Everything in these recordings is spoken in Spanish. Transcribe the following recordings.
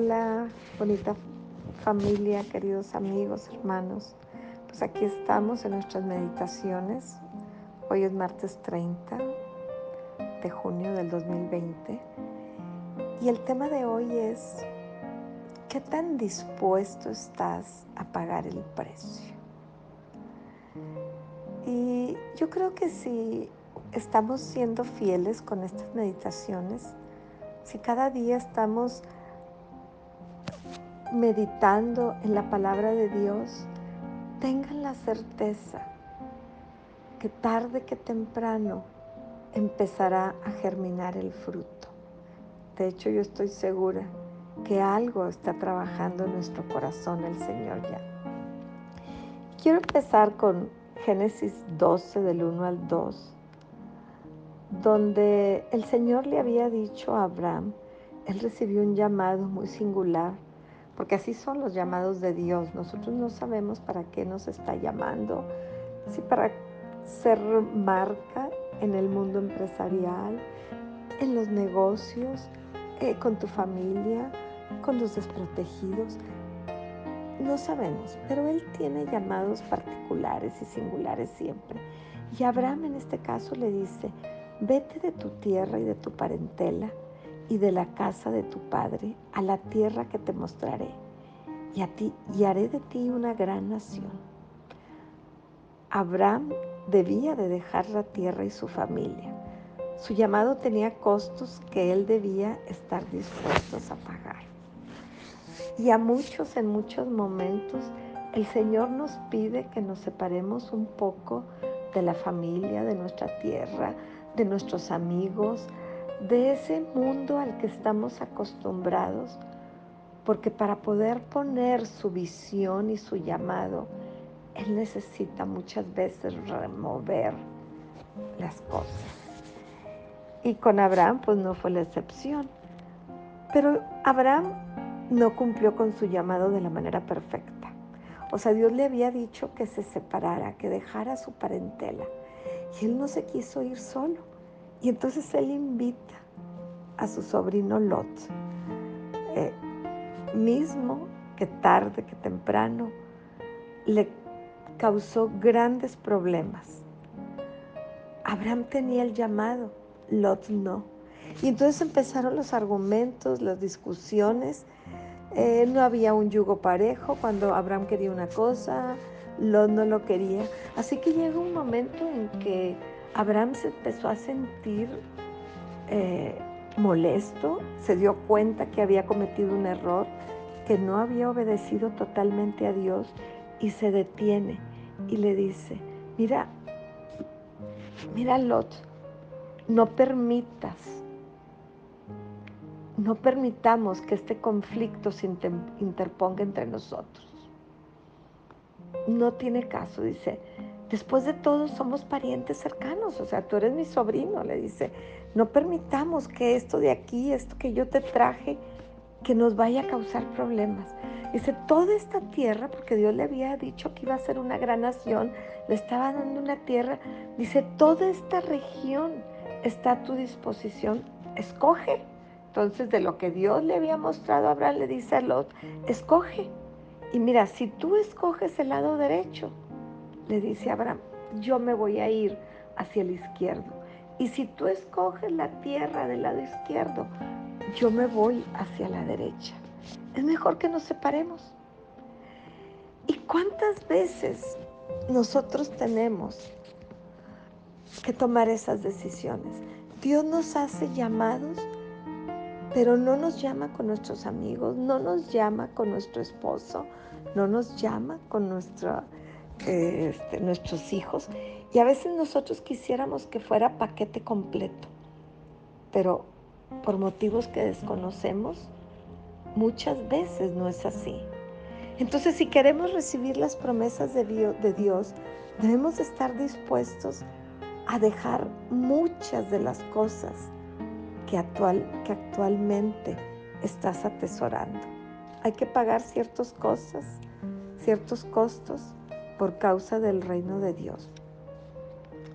Hola, bonita familia, queridos amigos, hermanos. Pues aquí estamos en nuestras meditaciones. Hoy es martes 30 de junio del 2020. Y el tema de hoy es, ¿qué tan dispuesto estás a pagar el precio? Y yo creo que si estamos siendo fieles con estas meditaciones, si cada día estamos meditando en la palabra de Dios, tengan la certeza que tarde que temprano empezará a germinar el fruto. De hecho, yo estoy segura que algo está trabajando en nuestro corazón el Señor ya. Quiero empezar con Génesis 12 del 1 al 2, donde el Señor le había dicho a Abraham, él recibió un llamado muy singular porque así son los llamados de Dios. Nosotros no sabemos para qué nos está llamando, si para ser marca en el mundo empresarial, en los negocios, eh, con tu familia, con los desprotegidos. No sabemos, pero Él tiene llamados particulares y singulares siempre. Y Abraham en este caso le dice, vete de tu tierra y de tu parentela y de la casa de tu padre a la tierra que te mostraré, y a ti y haré de ti una gran nación. Abraham debía de dejar la tierra y su familia. Su llamado tenía costos que él debía estar dispuesto a pagar. Y a muchos en muchos momentos el Señor nos pide que nos separemos un poco de la familia, de nuestra tierra, de nuestros amigos, de ese mundo al que estamos acostumbrados, porque para poder poner su visión y su llamado, Él necesita muchas veces remover las cosas. Y con Abraham pues no fue la excepción. Pero Abraham no cumplió con su llamado de la manera perfecta. O sea, Dios le había dicho que se separara, que dejara su parentela. Y él no se quiso ir solo. Y entonces él invita a su sobrino Lot, eh, mismo que tarde, que temprano, le causó grandes problemas. Abraham tenía el llamado, Lot no. Y entonces empezaron los argumentos, las discusiones. Eh, no había un yugo parejo cuando Abraham quería una cosa, Lot no lo quería. Así que llegó un momento en que Abraham se empezó a sentir eh, molesto, se dio cuenta que había cometido un error, que no había obedecido totalmente a Dios y se detiene y le dice, mira, mira Lot, no permitas, no permitamos que este conflicto se interponga entre nosotros. No tiene caso, dice, Después de todo, somos parientes cercanos, o sea, tú eres mi sobrino, le dice. No permitamos que esto de aquí, esto que yo te traje, que nos vaya a causar problemas. Dice, toda esta tierra, porque Dios le había dicho que iba a ser una gran nación, le estaba dando una tierra, dice, toda esta región está a tu disposición, escoge. Entonces, de lo que Dios le había mostrado a Abraham, le dice a Lot, escoge. Y mira, si tú escoges el lado derecho, le dice Abraham, yo me voy a ir hacia el izquierdo. Y si tú escoges la tierra del lado izquierdo, yo me voy hacia la derecha. Es mejor que nos separemos. ¿Y cuántas veces nosotros tenemos que tomar esas decisiones? Dios nos hace llamados, pero no nos llama con nuestros amigos, no nos llama con nuestro esposo, no nos llama con nuestra este, nuestros hijos. Y a veces nosotros quisiéramos que fuera paquete completo, pero por motivos que desconocemos, muchas veces no es así. Entonces, si queremos recibir las promesas de Dios, debemos estar dispuestos a dejar muchas de las cosas que, actual, que actualmente estás atesorando. Hay que pagar ciertas cosas, ciertos costos por causa del reino de Dios.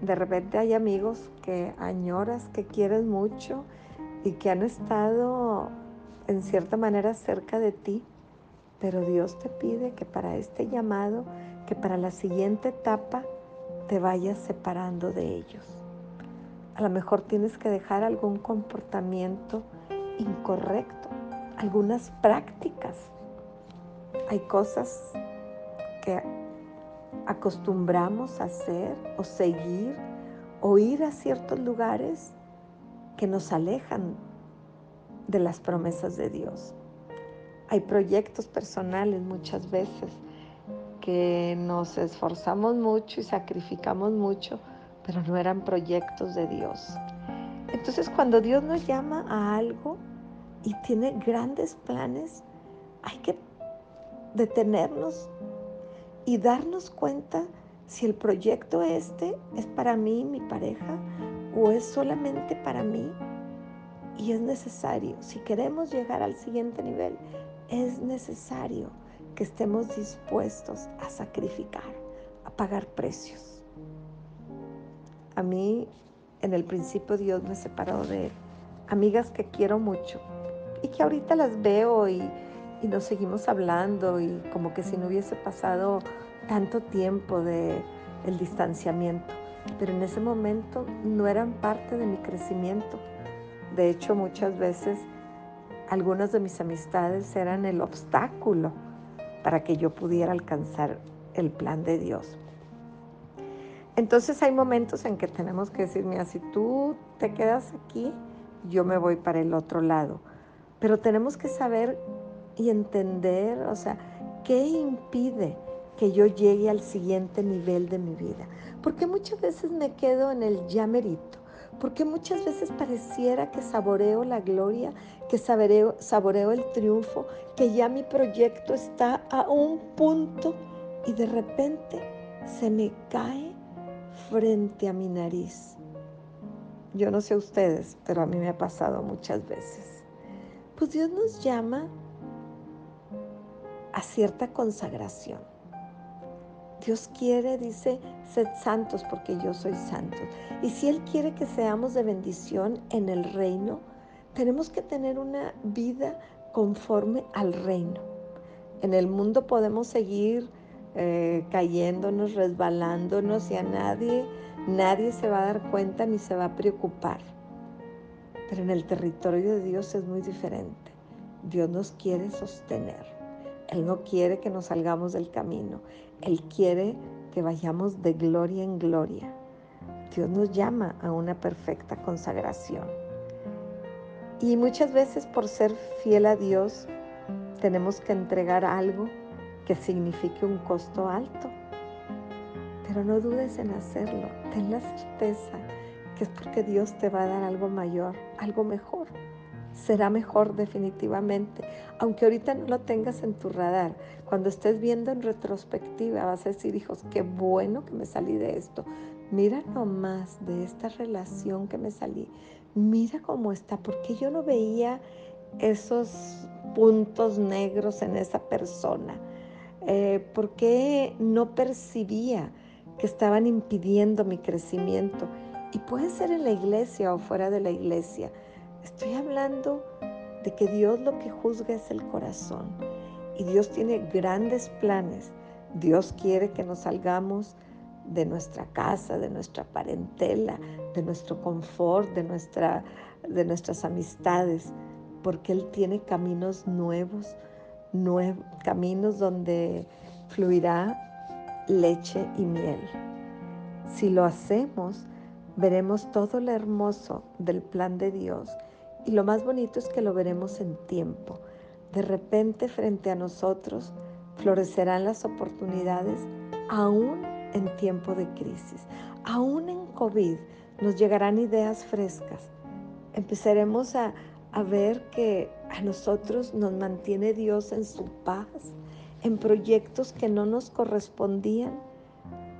De repente hay amigos que añoras, que quieres mucho y que han estado en cierta manera cerca de ti, pero Dios te pide que para este llamado, que para la siguiente etapa, te vayas separando de ellos. A lo mejor tienes que dejar algún comportamiento incorrecto, algunas prácticas. Hay cosas que acostumbramos a hacer o seguir o ir a ciertos lugares que nos alejan de las promesas de Dios. Hay proyectos personales muchas veces que nos esforzamos mucho y sacrificamos mucho, pero no eran proyectos de Dios. Entonces cuando Dios nos llama a algo y tiene grandes planes, hay que detenernos y darnos cuenta si el proyecto este es para mí, mi pareja, o es solamente para mí. Y es necesario, si queremos llegar al siguiente nivel, es necesario que estemos dispuestos a sacrificar, a pagar precios. A mí, en el principio, Dios me separó de amigas que quiero mucho y que ahorita las veo y, y nos seguimos hablando y como que si no hubiese pasado tanto tiempo de el distanciamiento, pero en ese momento no eran parte de mi crecimiento. De hecho, muchas veces algunas de mis amistades eran el obstáculo para que yo pudiera alcanzar el plan de Dios. Entonces hay momentos en que tenemos que decir, mira, si tú te quedas aquí, yo me voy para el otro lado. Pero tenemos que saber y entender, o sea, qué impide que yo llegue al siguiente nivel de mi vida. Porque muchas veces me quedo en el ya merito. Porque muchas veces pareciera que saboreo la gloria, que saboreo, saboreo el triunfo, que ya mi proyecto está a un punto y de repente se me cae frente a mi nariz. Yo no sé ustedes, pero a mí me ha pasado muchas veces. Pues Dios nos llama a cierta consagración. Dios quiere, dice, sed santos porque yo soy santo. Y si Él quiere que seamos de bendición en el reino, tenemos que tener una vida conforme al reino. En el mundo podemos seguir eh, cayéndonos, resbalándonos y a nadie, nadie se va a dar cuenta ni se va a preocupar. Pero en el territorio de Dios es muy diferente. Dios nos quiere sostener. Él no quiere que nos salgamos del camino. Él quiere que vayamos de gloria en gloria. Dios nos llama a una perfecta consagración. Y muchas veces por ser fiel a Dios tenemos que entregar algo que signifique un costo alto. Pero no dudes en hacerlo. Ten la certeza que es porque Dios te va a dar algo mayor, algo mejor será mejor definitivamente. Aunque ahorita no lo tengas en tu radar, cuando estés viendo en retrospectiva vas a decir, hijos, qué bueno que me salí de esto. Mira nomás de esta relación que me salí. Mira cómo está, porque yo no veía esos puntos negros en esa persona. Eh, ¿Por qué no percibía que estaban impidiendo mi crecimiento? Y puede ser en la iglesia o fuera de la iglesia. Estoy hablando de que Dios lo que juzga es el corazón y Dios tiene grandes planes. Dios quiere que nos salgamos de nuestra casa, de nuestra parentela, de nuestro confort, de, nuestra, de nuestras amistades, porque Él tiene caminos nuevos, caminos donde fluirá leche y miel. Si lo hacemos, veremos todo lo hermoso del plan de Dios y lo más bonito es que lo veremos en tiempo. De repente frente a nosotros florecerán las oportunidades aún en tiempo de crisis. Aún en COVID nos llegarán ideas frescas. Empezaremos a, a ver que a nosotros nos mantiene Dios en su paz, en proyectos que no nos correspondían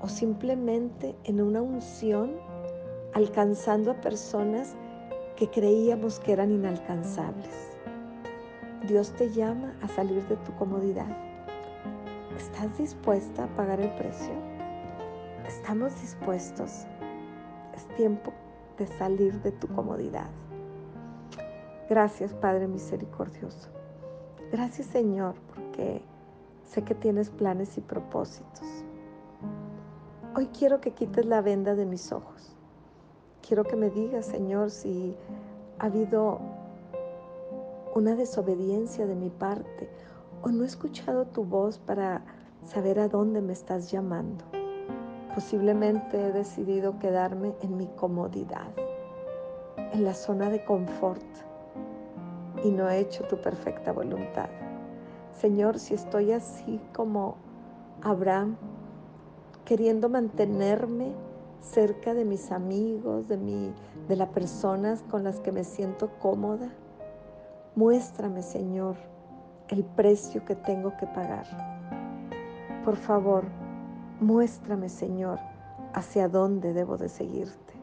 o simplemente en una unción alcanzando a personas que creíamos que eran inalcanzables. Dios te llama a salir de tu comodidad. ¿Estás dispuesta a pagar el precio? ¿Estamos dispuestos? Es tiempo de salir de tu comodidad. Gracias, Padre misericordioso. Gracias, Señor, porque sé que tienes planes y propósitos. Hoy quiero que quites la venda de mis ojos. Quiero que me digas, Señor, si ha habido una desobediencia de mi parte o no he escuchado tu voz para saber a dónde me estás llamando. Posiblemente he decidido quedarme en mi comodidad, en la zona de confort y no he hecho tu perfecta voluntad. Señor, si estoy así como Abraham, queriendo mantenerme cerca de mis amigos, de, mi, de las personas con las que me siento cómoda, muéstrame, Señor, el precio que tengo que pagar. Por favor, muéstrame, Señor, hacia dónde debo de seguirte.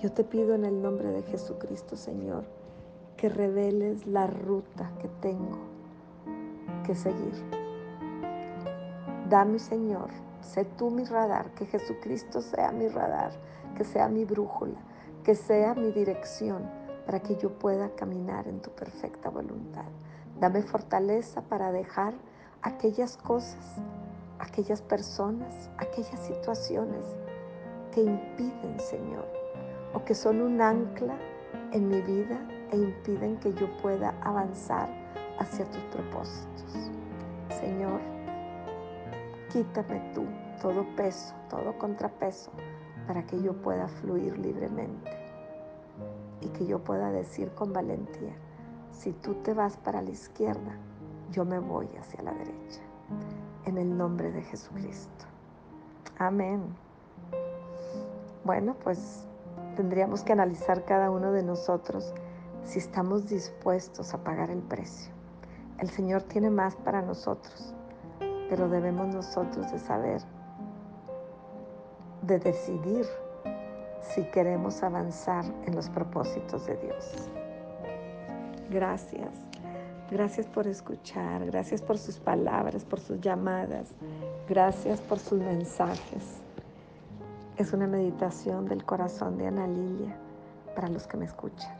Yo te pido en el nombre de Jesucristo, Señor, que reveles la ruta que tengo que seguir. Dame, Señor, sé tú mi radar, que Jesucristo sea mi radar, que sea mi brújula, que sea mi dirección para que yo pueda caminar en tu perfecta voluntad. Dame fortaleza para dejar aquellas cosas, aquellas personas, aquellas situaciones que impiden, Señor, o que son un ancla en mi vida e impiden que yo pueda avanzar hacia tus propósitos. Señor, quítame tú todo peso, todo contrapeso, para que yo pueda fluir libremente y que yo pueda decir con valentía, si tú te vas para la izquierda, yo me voy hacia la derecha. En el nombre de Jesucristo. Amén. Bueno, pues tendríamos que analizar cada uno de nosotros si estamos dispuestos a pagar el precio. El Señor tiene más para nosotros, pero debemos nosotros de saber, de decidir si queremos avanzar en los propósitos de Dios. Gracias. Gracias por escuchar, gracias por sus palabras, por sus llamadas, gracias por sus mensajes. Es una meditación del corazón de Ana Lilia para los que me escuchan.